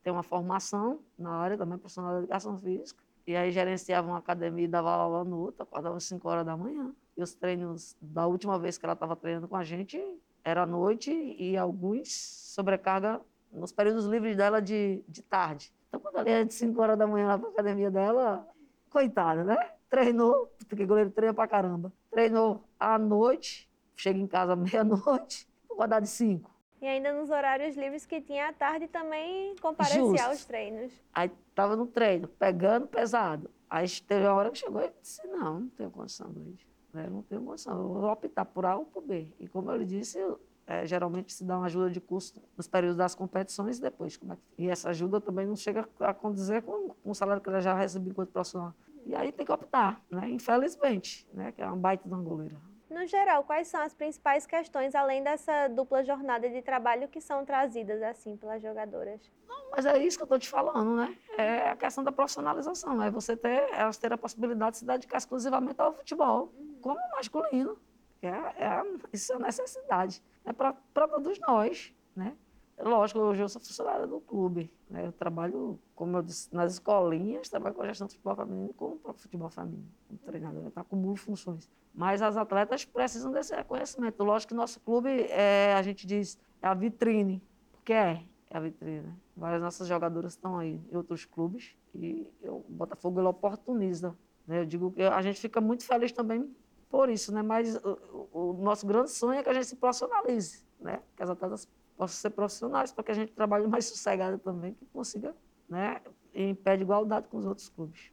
tem uma formação na área também, profissional de educação física. E aí gerenciava uma academia e dava aula no outro, acordava às 5 horas da manhã. E os treinos, da última vez que ela estava treinando com a gente, era à noite e alguns sobrecarga nos períodos livres dela de, de tarde. Então, quando ela ia de 5 horas da manhã lá para a academia dela, coitada, né? Treinou, porque goleiro treina pra caramba. Treinou à noite, chega em casa meia-noite, acordar de 5. E ainda nos horários livres que tinha à tarde também comparecia Justo. aos treinos. Aí estava no treino, pegando pesado. Aí teve uma hora que chegou e disse, não, não tenho condição, Luiz. Né? Não tenho condição, eu vou optar por A ou por B. E como ele disse, é, geralmente se dá uma ajuda de custo nos períodos das competições e depois. É que... E essa ajuda também não chega a condizer com, com o salário que ela já recebe enquanto profissional. E aí tem que optar, né? infelizmente, né? que é uma baita de uma goleira. No geral, quais são as principais questões, além dessa dupla jornada de trabalho, que são trazidas assim pelas jogadoras? Não, mas é isso que eu estou te falando, né? É a questão da profissionalização, é você ter, elas ter a possibilidade de se dedicar exclusivamente ao futebol, uhum. como masculino. É, é, isso é uma necessidade é para todos nós, né? Lógico, hoje eu sou funcionária do clube. Né? Eu trabalho, como eu disse, nas escolinhas, trabalho com a gestão do futebol feminino e com o futebol feminino, como treinadora, está com funções. Mas as atletas precisam desse reconhecimento. Lógico que nosso clube, é, a gente diz, é a vitrine, porque é, é a vitrine. Né? Várias nossas jogadoras estão aí em outros clubes e o Botafogo ele oportuniza. Né? Eu digo que a gente fica muito feliz também por isso, né? mas o, o nosso grande sonho é que a gente se profissionalize, né? que as atletas possam ser profissionais, para que a gente trabalhe mais sossegado também, que consiga, né, em pé de igualdade com os outros clubes.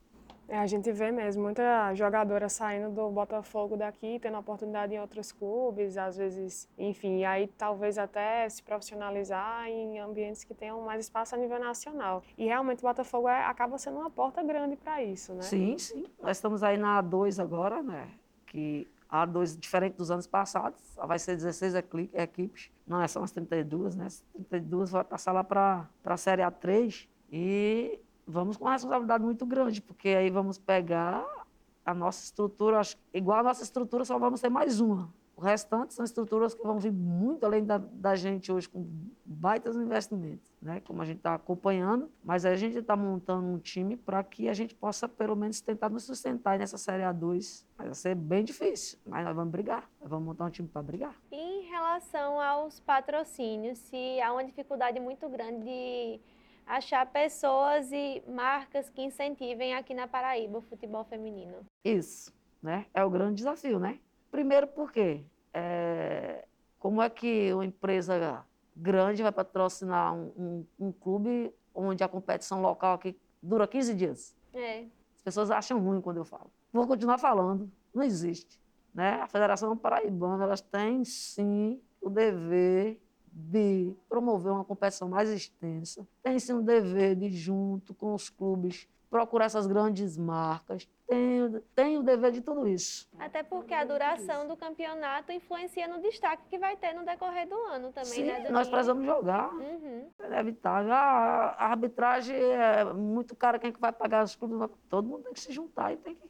É, a gente vê mesmo muita jogadora saindo do Botafogo daqui, tendo oportunidade em outros clubes, às vezes, enfim, e aí talvez até se profissionalizar em ambientes que tenham mais espaço a nível nacional. E realmente o Botafogo é, acaba sendo uma porta grande para isso, né? Sim, sim. Nós estamos aí na A2 agora, né? Que A2 diferente dos anos passados, vai ser 16 equipes, não é só umas 32, né? 32 vai passar lá para a Série A3 e vamos com uma responsabilidade muito grande, porque aí vamos pegar a nossa estrutura, igual a nossa estrutura, só vamos ter mais uma. O restante são estruturas que vão vir muito além da, da gente hoje, com baitas investimentos, né? como a gente está acompanhando. Mas a gente está montando um time para que a gente possa, pelo menos, tentar nos sustentar nessa Série A2. Vai ser bem difícil, mas nós vamos brigar. Nós vamos montar um time para brigar. Em relação aos patrocínios, se há uma dificuldade muito grande de achar pessoas e marcas que incentivem aqui na Paraíba o futebol feminino? Isso, né? É o grande desafio, né? Primeiro porque é, como é que uma empresa grande vai patrocinar um, um, um, clube onde a competição local aqui dura 15 dias? É. As pessoas acham ruim quando eu falo. Vou continuar falando, não existe. Né? A Federação Paraibana elas têm sim o dever de promover uma competição mais extensa, tem sim o dever de, junto com os clubes, procurar essas grandes marcas, tem, tem o dever de tudo isso. Até porque a duração do campeonato influencia no destaque que vai ter no decorrer do ano também, Sim, né? nós precisamos jogar. Uhum. É evitável. Ah, a arbitragem é muito cara, quem é que vai pagar os clubes? Todo mundo tem que se juntar e tem que...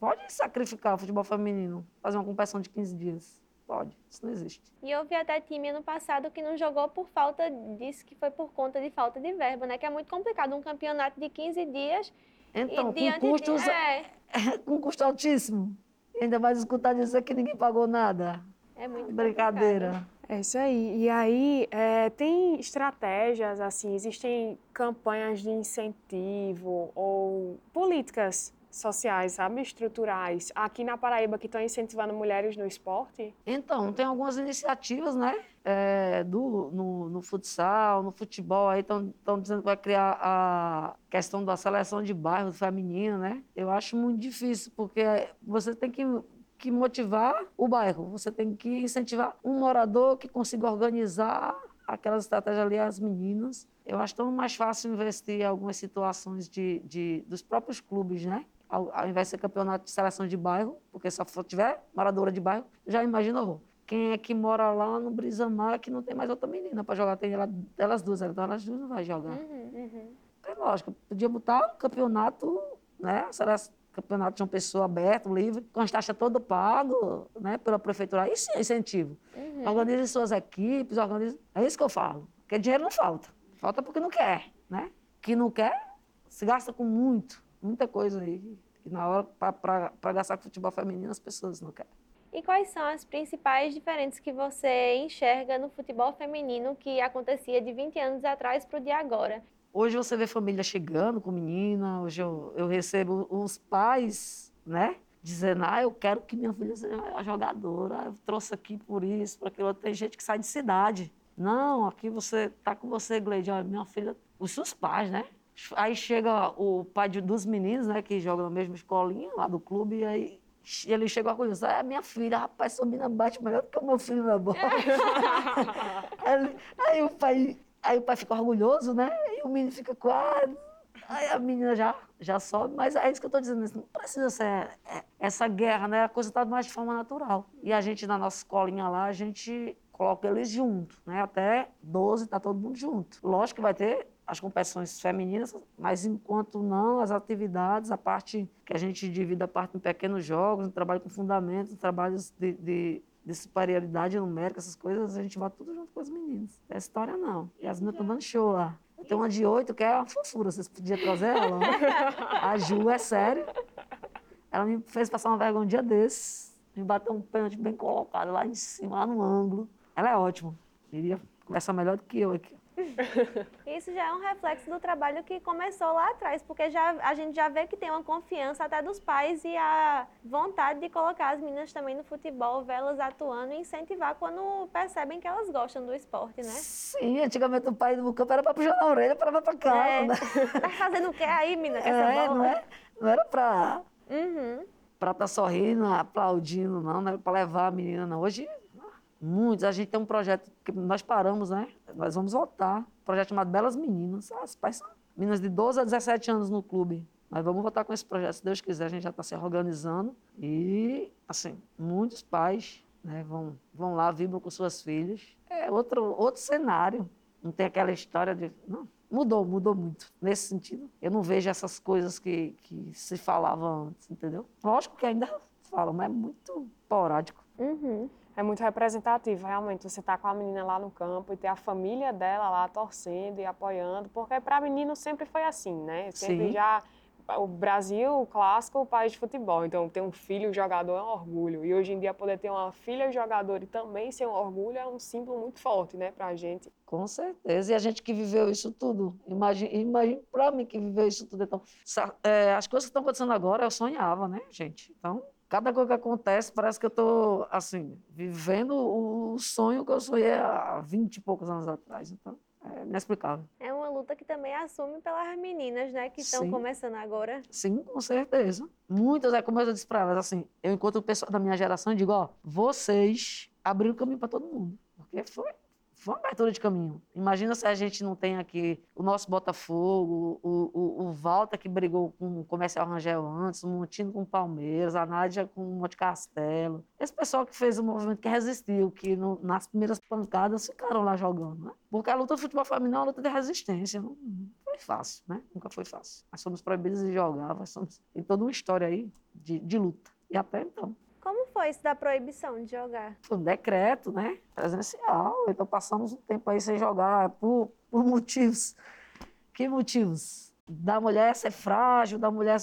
Pode sacrificar o futebol feminino, fazer uma competição de 15 dias. Pode, isso não existe. E houve até time ano passado que não jogou por falta, disse que foi por conta de falta de verba, né? Que é muito complicado um campeonato de 15 dias. Então, com custos, de... é. com custo altíssimo. E ainda mais escutar dizer que ninguém pagou nada. É muito Brincadeira. Complicado. É isso aí. E aí, é, tem estratégias, assim, existem campanhas de incentivo ou políticas sociais, sabe, estruturais, aqui na Paraíba que estão incentivando mulheres no esporte? Então, tem algumas iniciativas, né, é, do, no, no, futsal, no futebol, aí estão dizendo que vai criar a questão da seleção de bairro feminino, né? Eu acho muito difícil, porque você tem que que motivar o bairro, você tem que incentivar um morador que consiga organizar aquelas estratégias ali às meninas. Eu acho tão mais fácil investir em algumas situações de, de, dos próprios clubes, né? Ao, ao invés de ser campeonato de seleção de bairro, porque só tiver moradora de bairro, já imaginou. Quem é que mora lá no Brisamar que não tem mais outra menina para jogar? Tem ela, elas duas, então elas duas não vai jogar. Uhum, uhum. É lógico, podia botar um campeonato, né? Será campeonato de uma pessoa aberto, livre, com as taxas todo pago, né? Pela prefeitura. Isso é incentivo. Uhum. Organize suas equipes, organize... É isso que eu falo. Porque dinheiro não falta. Falta porque não quer, né? Que não quer, se gasta com muito, muita coisa aí. E na hora, para gastar com futebol feminino, as pessoas não querem. E quais são as principais diferenças que você enxerga no futebol feminino que acontecia de 20 anos atrás para o de agora? Hoje você vê família chegando com menina, hoje eu, eu recebo os pais, né? Dizendo, ah, eu quero que minha filha seja jogadora, eu trouxe aqui por isso, por aquilo. Tem gente que sai de cidade. Não, aqui você tá com você, Gleide, olha, minha filha, os seus pais, né? Aí chega o pai de, dos meninos, né, que jogam na mesma escolinha lá do clube, e aí ele chegou a coisa, é minha filha, rapaz, sua menina bate melhor do que o meu filho na bola. aí, aí, o pai, aí o pai fica orgulhoso, né? E o menino fica quase. Aí a menina já, já sobe, mas é isso que eu estou dizendo, não precisa ser é, essa guerra, né? A coisa está mais de forma natural. E a gente, na nossa escolinha lá, a gente coloca eles juntos, né? Até 12 está todo mundo junto. Lógico que vai ter as competições femininas, mas enquanto não, as atividades, a parte que a gente divide a parte em pequenos jogos, no trabalho com fundamentos, trabalhos de, de, de, superioridade numérica, essas coisas, a gente vai tudo junto com as meninas. Essa história não. E as meninas estão dando show lá. Tem uma de oito que é uma fofura, vocês podiam trazer ela. Né? A Ju, é sério. Ela me fez passar uma vergonha um dia desses, me bateu um pênalti bem colocado lá em cima, lá no ângulo. Ela é ótima. Iria conversar melhor do que eu aqui. Isso já é um reflexo do trabalho que começou lá atrás, porque já, a gente já vê que tem uma confiança até dos pais e a vontade de colocar as meninas também no futebol, vê-las atuando e incentivar quando percebem que elas gostam do esporte, né? Sim, antigamente o pai do campo era para puxar na orelha para para casa. É. Né? Tá fazendo o que aí, menina? É, não, é, não era para uhum. estar tá sorrindo, aplaudindo, não, não era para levar a menina, não. Hoje Muitos. A gente tem um projeto que nós paramos, né? Nós vamos voltar. Um projeto chamado Belas Meninas. Ah, os pais são meninas de 12 a 17 anos no clube. Mas vamos voltar com esse projeto, se Deus quiser, a gente já está se organizando. E, assim, muitos pais né, vão, vão lá, vibram com suas filhas. É outro, outro cenário. Não tem aquela história de. Não, mudou, mudou muito nesse sentido. Eu não vejo essas coisas que, que se falavam antes, entendeu? Lógico que ainda falam, mas é muito porádico. Uhum. É muito representativo, realmente. Você tá com a menina lá no campo e ter a família dela lá torcendo e apoiando, porque para menino sempre foi assim, né? Sempre Sim. já o Brasil, o clássico, o país de futebol. Então, ter um filho jogador é um orgulho. E hoje em dia, poder ter uma filha jogadora e também ser um orgulho é um símbolo muito forte, né, pra gente. Com certeza. E a gente que viveu isso tudo. Imagine, imagine para mim que viveu isso tudo. Então, é, as coisas que estão acontecendo agora, eu sonhava, né, gente? Então, cada coisa que acontece, parece que eu estou, assim, vivendo o sonho que eu sonhei há 20 e poucos anos atrás. Então, é inexplicável. É uma luta que também assume pelas meninas, né, que estão começando agora. Sim, com certeza. Muitas, é como eu disse para elas, assim, eu encontro o pessoal da minha geração e digo, ó, vocês abriram caminho para todo mundo. Porque foi, foi uma abertura de caminho. Imagina se a gente não tem aqui o nosso Botafogo, o, o, o Walter que brigou com o Comercial Rangel antes, o Montino com o Palmeiras, a Nádia com o Monte Castelo. Esse pessoal que fez o movimento que resistiu, que no- nas primeiras pancadas ficaram lá jogando, né? Porque a luta do futebol feminino é uma luta de resistência. Não, foi fácil, né? Nunca foi fácil. Nós somos proibidos de jogar, nós somos... tem toda uma história aí de, de luta. E até então. Foi isso da proibição de jogar? Foi um decreto, né? Presencial. Então passamos um tempo aí sem jogar por, por motivos. Que motivos? Da mulher ser frágil, da mulher.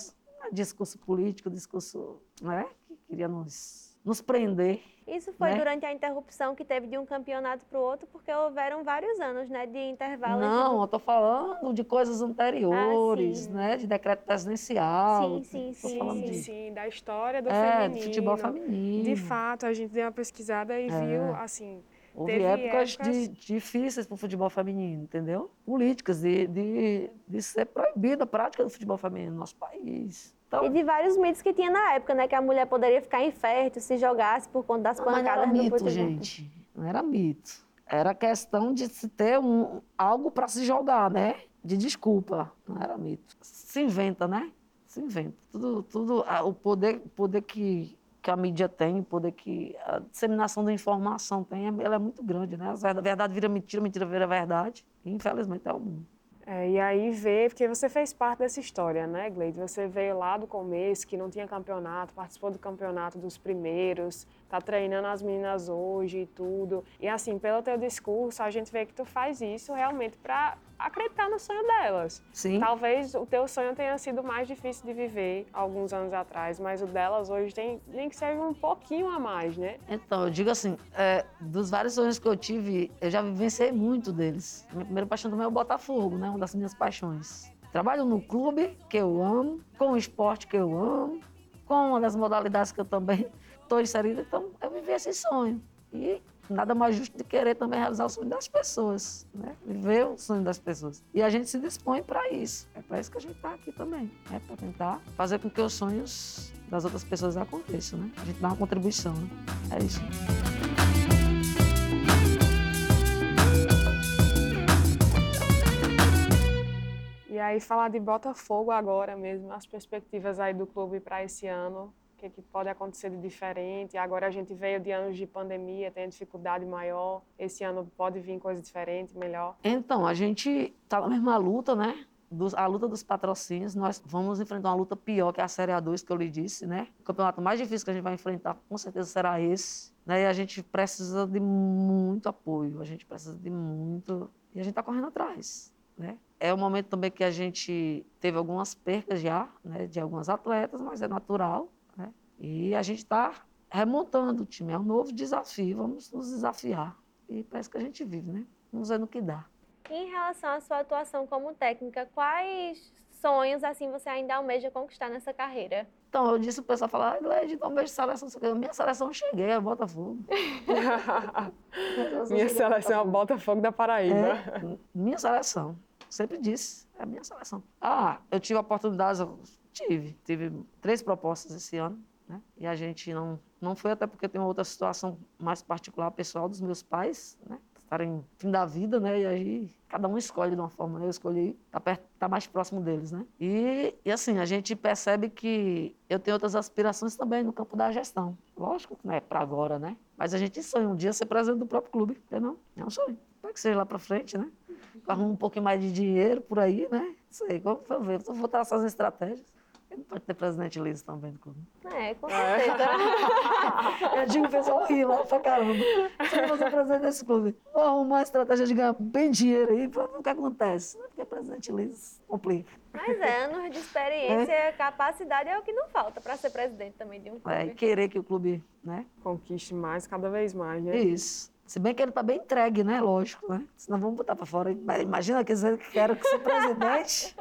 Discurso político, discurso, né? Que queria nos, nos prender. Isso foi Né? durante a interrupção que teve de um campeonato para o outro, porque houveram vários anos, né, de intervalo. Não, um- eu estou falando de coisas anteriores, sim. né? De decreto presidencial. Sim, sim, Tô sim, falando Sim, disso. sim, da história do É, feminino. do futebol feminino. De fato, a gente deu uma pesquisada e É. viu, assim, Houve Teve épocas, épocas- de- difíceis para o futebol feminino, entendeu? Políticas de, de, de ser proibida a prática do futebol feminino no nosso país. Então, E de vários mitos que tinha na época, né? Que a mulher poderia ficar infértil se jogasse por conta das não, mas não pancadas era no mito, gente. Não era mito. Era questão de se ter um, algo para se jogar, né? De desculpa. Não era mito. Se inventa, né? Se inventa. Tudo, tudo ah, o poder, poder que, que a mídia tem, o poder que a disseminação da informação tem, ela é muito grande, né? A verdade vira mentira, mentira vira verdade. E, infelizmente é o mundo. É, e aí ver, porque você fez parte dessa história, né, Gleide? Você veio lá do começo, que não tinha campeonato, participou do campeonato dos primeiros, tá treinando as meninas hoje e tudo. E assim, pelo teu discurso, a gente vê que tu faz isso realmente para acreditar no sonho delas. Sim. Talvez o teu sonho tenha sido mais difícil de viver alguns anos atrás, mas o delas hoje tem nem que seja um pouquinho a mais, né? Então, eu digo assim, é, dos vários sonhos que eu tive, eu já vivenciei muito deles. Minha primeira paixão também é o Botafogo, né? Uma das minhas paixões. Trabalho no clube, que eu amo, com o esporte que eu amo, com uma das modalidades que eu também estou inserida, então eu vivi esse sonho. E nada mais justo de querer também realizar o sonho das pessoas, né? Viver o sonho das pessoas. E a gente se dispõe para isso. É para isso que a gente está aqui também, é para tentar fazer com que os sonhos das outras pessoas aconteçam, né? A gente dá uma contribuição, né? É isso. E aí falar de Botafogo agora mesmo, as perspectivas aí do clube para esse ano, que, que pode acontecer de diferente? Agora a gente veio de anos de pandemia, tem dificuldade maior. Esse ano pode vir coisa diferente, melhor. Então, a gente está na mesma luta, né? Dos- a luta dos patrocínios. Nós vamos enfrentar uma luta pior que a Série A2, que eu lhe disse, né? O campeonato mais difícil que a gente vai enfrentar, com certeza, será esse. Né? E a gente precisa de muito apoio, a gente precisa de muito. E a gente está correndo atrás, né? É um momento também que a gente teve algumas percas já, né? De algumas atletas, mas é natural? E a gente está remontando o time. É um novo desafio, vamos nos desafiar. E parece que a gente vive, né? Vamos ver no que dá. Em relação à sua atuação como técnica, quais sonhos assim você ainda almeja conquistar nessa carreira? Então, eu disse o pessoal falar, ah, então seleção. não sei o quê." Minha seleção eu cheguei, é Botafogo. Minha seleção é o Botafogo da Paraíba. É, minha seleção. Sempre disse, é a minha seleção. Ah, eu tive oportunidades, tive. Tive três propostas esse ano, né? E a gente não, não foi, até porque tem uma outra situação mais particular, pessoal, dos meus pais, né? estarem fim da vida, né? E aí cada um escolhe de uma forma. Né? Eu escolhi estar tá, tá mais próximo deles, né? E, e assim, a gente percebe que eu tenho outras aspirações também no campo da gestão. Lógico que não é para agora, né? Mas a gente sonha um dia ser presidente do próprio clube, entendeu? É um sonho. Pode que seja lá para frente, né? Arruma um pouquinho mais de dinheiro por aí, né? Isso aí, vamos ver. Vou traçar as estratégias. Ele pode ter presidente liso também do clube. É, com certeza. eu digo o pessoal ri lá pra caramba. Se eu fazer presidente desse clube, vou arrumar uma estratégia de ganhar bem dinheiro aí, pra ver o que acontece. Porque presidente liso complica. Mas é, anos de experiência, é. capacidade é o que não falta para ser presidente também de um clube. É, e querer que o clube, né? Conquiste mais, cada vez mais, né? Isso. Se bem que ele está bem entregue, né? Lógico, né? Senão vamos botar para fora. Imagina que eu quero que ser presidente.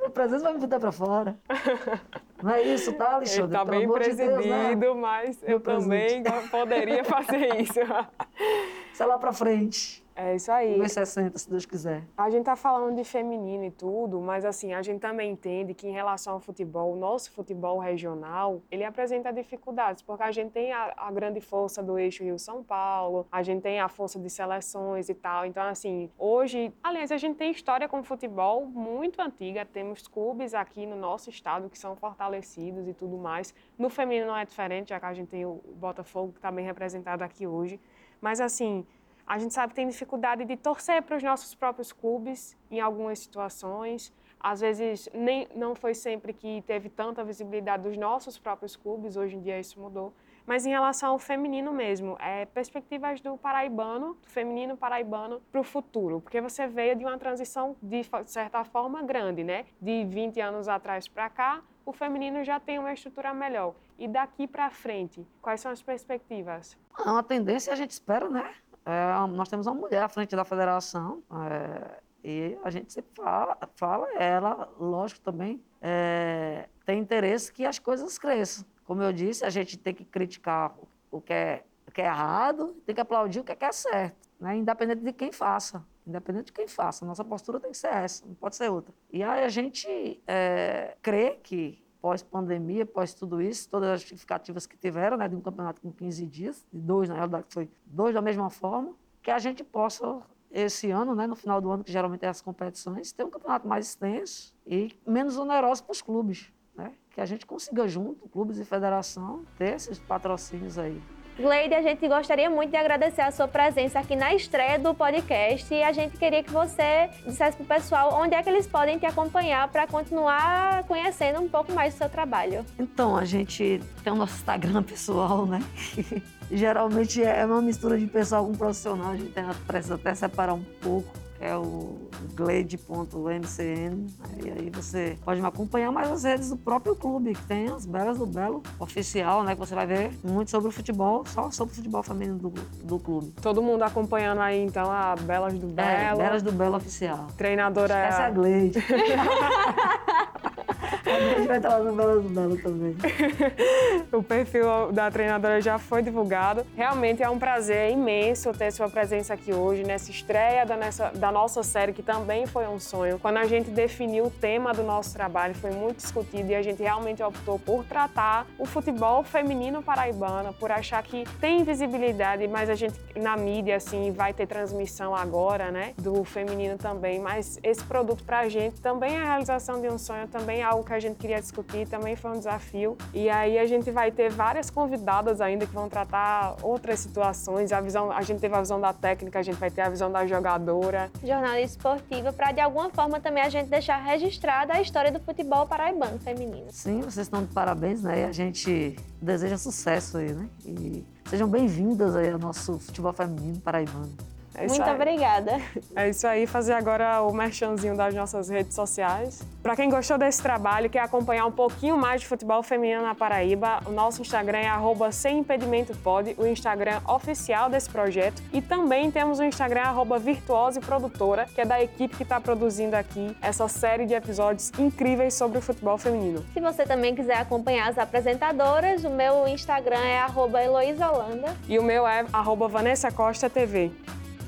O presidente vai me botar para fora. Não é isso, tá, Alexandre? Está bem presidido, de Deus, né? mas eu também poderia fazer isso. Sei lá para frente. É isso aí. 1,60, se Deus quiser. A gente tá falando de feminino e tudo, mas assim, a gente também entende que em relação ao futebol, o nosso futebol regional, ele apresenta dificuldades, porque a gente tem a, a grande força do eixo Rio-São Paulo, a gente tem a força de seleções e tal. Então, assim, hoje, aliás, a gente tem história com futebol muito antiga, temos clubes aqui no nosso estado que são fortalecidos e tudo mais. No feminino não é diferente, já que a gente tem o Botafogo que está bem representado aqui hoje. Mas, assim, a gente sabe que tem dificuldade de torcer para os nossos próprios clubes em algumas situações. Às vezes, nem, não foi sempre que teve tanta visibilidade dos nossos próprios clubes, hoje em dia isso mudou. Mas em relação ao feminino mesmo, é, perspectivas do paraibano, do feminino paraibano para o futuro, porque você veio de uma transição de certa forma grande, né? De 20 anos atrás para cá, o feminino já tem uma estrutura melhor. E daqui para frente, quais são as perspectivas? É uma tendência a gente espera, né? É, nós temos uma mulher à frente da federação é, e a gente sempre fala, fala ela, lógico, também é, tem interesse que as coisas cresçam. Como eu disse, a gente tem que criticar o que é, o que é errado, tem que aplaudir o que é, que é certo, né? independente de quem faça. Independente de quem faça, nossa postura tem que ser essa, não pode ser outra. E aí a gente é, crê que pós-pandemia, pós tudo isso, todas as justificativas que tiveram, né, de um campeonato com 15 dias, de dois, na realidade, foi dois da mesma forma, que a gente possa, esse ano, né, no final do ano, que geralmente é as competições, ter um campeonato mais extenso e menos oneroso para os clubes. Né? Que a gente consiga junto, clubes e federação, ter esses patrocínios aí. Gleide, a gente gostaria muito de agradecer a sua presença aqui na estreia do podcast e a gente queria que você dissesse para o pessoal onde é que eles podem te acompanhar para continuar conhecendo um pouco mais do seu trabalho. Então, a gente tem o nosso Instagram pessoal, né? Geralmente é uma mistura de pessoal com profissional, a gente precisa até separar um pouco é o glade.mcn. E aí você pode me acompanhar mais nas redes do próprio clube, que tem as Belas do Belo oficial, né? Que você vai ver muito sobre o futebol, só sobre o futebol feminino do, do clube. Todo mundo acompanhando aí, então, a Belas do é, Belo. É, Belas do Belo oficial. Treinadora. Essa é a Glade. A gente vai estar lá no Belas Belo também. o perfil da treinadora já foi divulgado. Realmente é um prazer imenso ter sua presença aqui hoje, nessa estreia da, nessa, da nossa série, que também foi um sonho. Quando a gente definiu o tema do nosso trabalho, foi muito discutido e a gente realmente optou por tratar o futebol feminino paraibano, por achar que tem visibilidade, mas a gente na mídia assim vai ter transmissão agora, né, do feminino também, mas esse produto pra gente também é a realização de um sonho, também algo que a gente queria discutir, também foi um desafio. E aí a gente vai ter várias convidadas ainda que vão tratar outras situações, a visão, a gente teve a visão da técnica, a gente vai ter a visão da jogadora, jornalista esportiva, para de alguma forma também a gente deixar registrada a história do futebol paraibano feminino. Sim, vocês estão de parabéns, né? E a gente deseja sucesso aí, né? E sejam bem-vindas aí ao nosso futebol feminino paraibano. É Muito aí. obrigada. É isso aí, fazer agora o merchanzinho das nossas redes sociais. Para quem gostou desse trabalho e quer acompanhar um pouquinho mais de futebol feminino na Paraíba, o nosso Instagram é arroba sem impedimento pode, o Instagram oficial desse projeto. E também temos o Instagram arroba virtuose produtora, que é da equipe que está produzindo aqui essa série de episódios incríveis sobre o futebol feminino. Se você também quiser acompanhar as apresentadoras, o meu Instagram é arroba Heloísa Holanda. E o meu é arroba Vanessa Costa TV.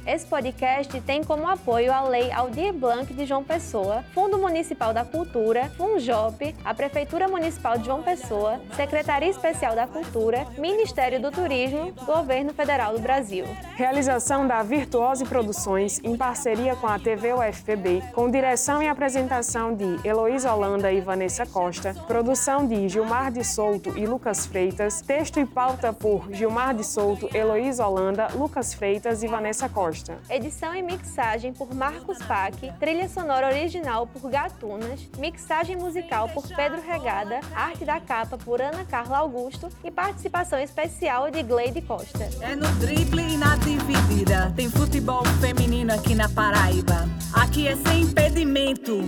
Esse podcast tem como apoio a Lei Aldir Blanc de João Pessoa, Fundo Municipal da Cultura, Funjop, a Prefeitura Municipal de João Pessoa, Secretaria Especial da Cultura, Ministério do Turismo, Governo Federal do Brasil. Realização da Virtuose Produções em parceria com a TV UFPB, com direção e apresentação de Heloísa Holanda e Vanessa Costa, produção de Gilmar de Souto e Lucas Freitas, texto e pauta por Gilmar de Souto, Heloísa Holanda, Lucas Freitas e Vanessa Costa. Edição e mixagem por Marcos Pac, trilha sonora original por Gatunas, mixagem musical por Pedro Regada, arte da capa por Ana Carla Augusto e participação especial de Gleide Costa. É no drible e na dividida. Tem futebol feminino aqui na Paraíba. Aqui é sem impedimento.